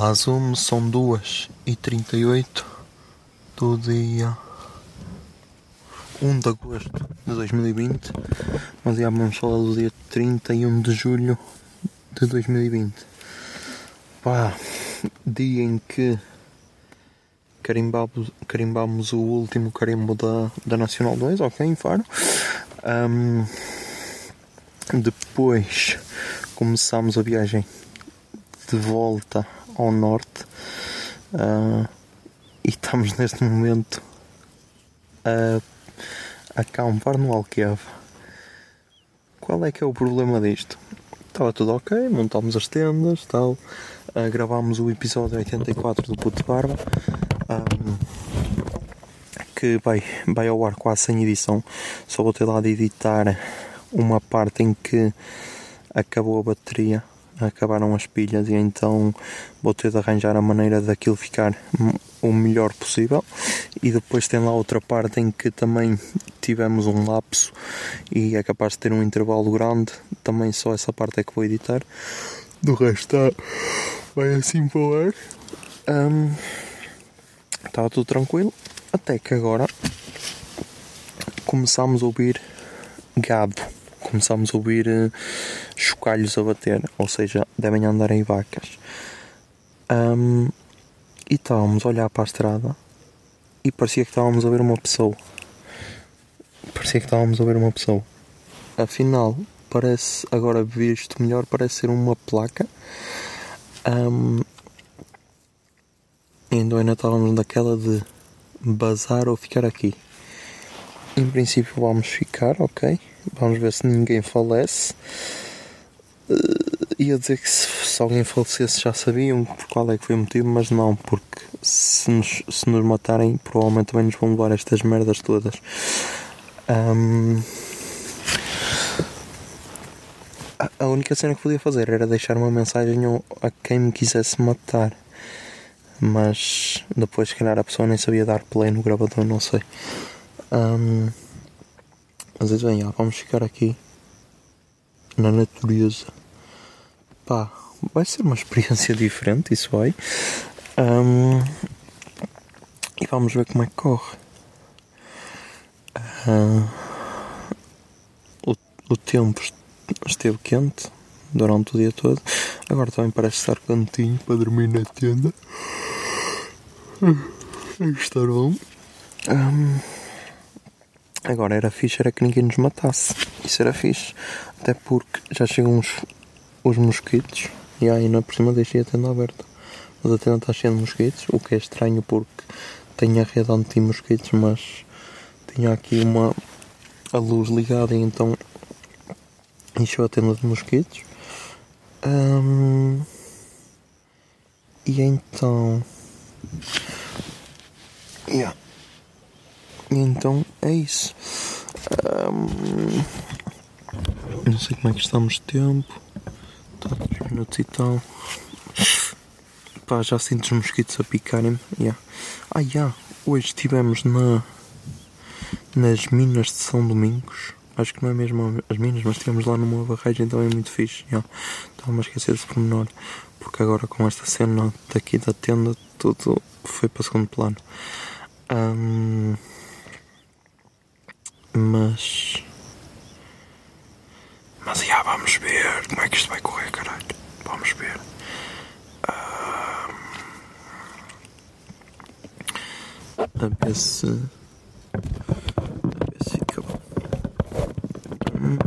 Olá Zoom, são 2 e 38 do dia 1 de agosto de 2020, mas já vamos falar do dia 31 de julho de 2020. Pá, dia em que carimbamos, carimbamos o último carimbo da, da Nacional 2, ok, em Faro. Ahm, depois começámos a viagem de volta ao norte ah, e estamos neste momento a, a acampar no Alqueva. Qual é que é o problema disto? Estava tudo ok, montámos as tendas, tal, ah, gravámos o episódio 84 do Puto Barba, ah, que vai, vai ao ar quase sem edição, só vou ter lá de editar uma parte em que acabou a bateria acabaram as pilhas e então vou ter de arranjar a maneira daquilo ficar o melhor possível. E depois tem lá outra parte em que também tivemos um lapso e é capaz de ter um intervalo grande. Também só essa parte é que vou editar. Do resto está vai assim para o ar. Hum, estava tudo tranquilo. Até que agora começámos a ouvir gado começámos a ouvir eh, chocalhos a bater, ou seja, devem andar em vacas. Ahm, e estávamos a olhar para a estrada e parecia que estávamos a ver uma pessoa. Parecia que estávamos a ver uma pessoa. Afinal, parece, agora visto melhor, parece ser uma placa. E então ainda estávamos naquela de bazar ou ficar aqui. Em princípio vamos ficar, ok? Vamos ver se ninguém falece. Uh, ia dizer que se, se alguém falecesse já sabiam por qual é que foi o motivo, mas não, porque se nos, se nos matarem, provavelmente também nos vão levar estas merdas todas. Ahm, a, única cena que podia fazer era deixar uma mensagem a quem me quisesse matar. Mas depois, se calhar, a pessoa nem sabia dar play no gravador, não sei. Ahm, mas bem, vamos ficar aqui na natureza. Pá, vai ser uma experiência diferente, isso vai. Ahm, e vamos ver como é que corre. O, tempo est- esteve quente durante o dia todo. Agora também parece estar cantinho para dormir na tenda. Está bom. Ahm, Agora era fixe era que ninguém nos matasse. Isso era fixe. Até porque já chegam os, os mosquitos e aí na por cima deixei a tenda aberta. Mas a tenda está cheia de mosquitos, o que é estranho porque tenho a rede anti-mosquitos, mas tinha aqui uma a luz ligada e então encheu a tenda de mosquitos. Ahm, e então. Yeah. Então é isso. Ahm, não sei como é que estamos de tempo. Está 3 minutos e tal. Pá, já sinto os mosquitos a picarem-me. Yeah. Ah, yeah. Hoje estivemos na, nas minas de São Domingos. Acho que não é mesmo as minas, mas estivemos lá numa barragem também muito fixe. Yeah. Estava-me a esquecer desse pormenor. Porque agora com esta cena daqui da tenda, tudo foi para segundo plano. Ahm, mas. Mas já vamos ver como é que isto vai correr, caralho. Vamos ver. A ver se. A ver se bom. Hum.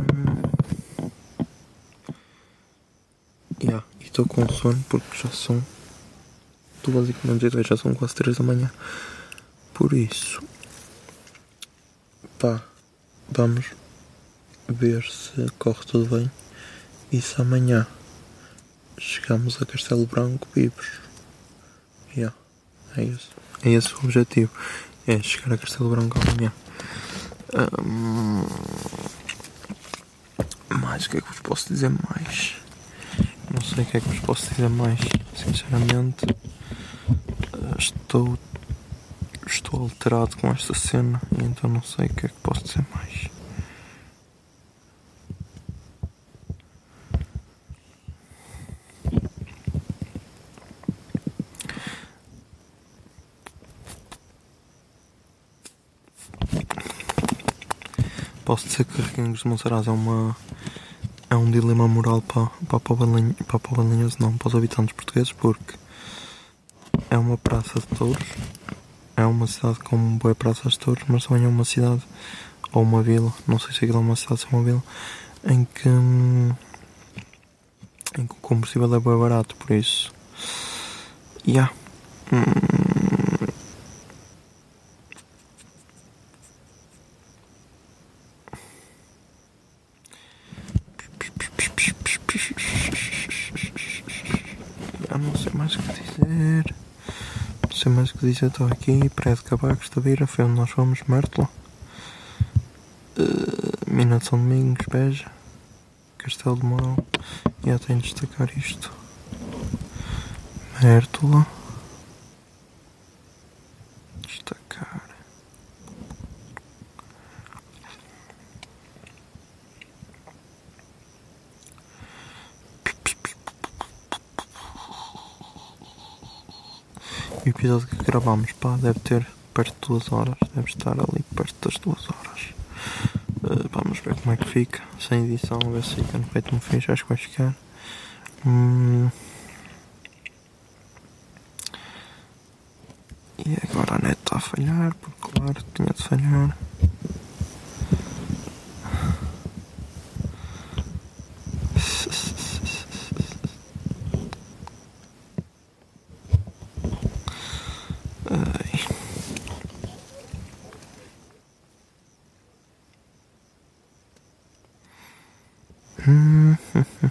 E estou com sono porque já são duas e menos já são quase três da manhã. Por isso, pá, vamos ver se corre tudo bem e se amanhã chegamos a Castelo Branco vivos. Yeah, é esse. É esse o objetivo. É chegar a Castelo Branco amanhã. Hum, mais o que é que vos posso dizer mais? Não sei o que é que vos posso dizer mais. Sinceramente, eh, estou estou alterado com esta cena então não sei o que é que posso dizer mais. Posso dizer que Requengos de Monsaraz é uma é um dilema moral para, para, Povalinho- para Povalinhos, não, para os habitantes portugueses, porque é uma praça de touros, é uma cidade com boa praça de touros, mas também é uma cidade ou uma vila, não sei se aquilo é uma cidade ou uma vila, em que, hum, em que o combustível é bem barato, por isso. Yeah. Hum, não sei mais o que dizer. Sei mais que dizer. Estou aqui, de Cabacos da Beira, foi onde nós fomos, Mértola. Uh, Mina de São Domingos, Beja. Castelo de Mourão. E já tenho de destacar isto. Mértola. Destacar. O episódio que gravamos, pá, deve ter perto de duas horas. Deve estar ali perto das duas horas. Uh, vamos ver como é que fica. Sem edição, a ver se fica no feito um fixe. Acho que vai ficar. Hum. E agora a net está a falhar, porque claro, tinha de falhar. Ai. Hum, hum, hum.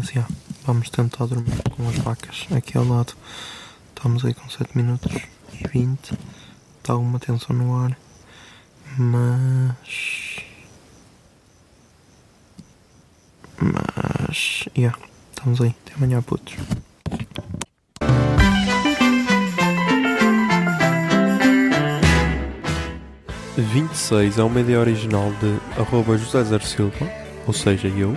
Mas já, vamos tentar dormir com as vacas aqui ao lado. Estamos aí com 7 minutos e 20. Está alguma tensão no ar. Mas. Mas. Yeah, estamos aí. Até amanhã, putos. Vinte e seis é uma ideia original de arroba José Zer Silva, ou seja, eu.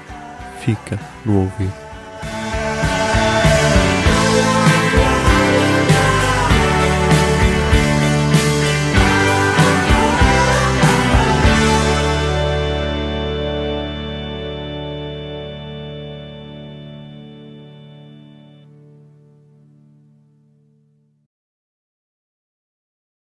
fica no ouvido.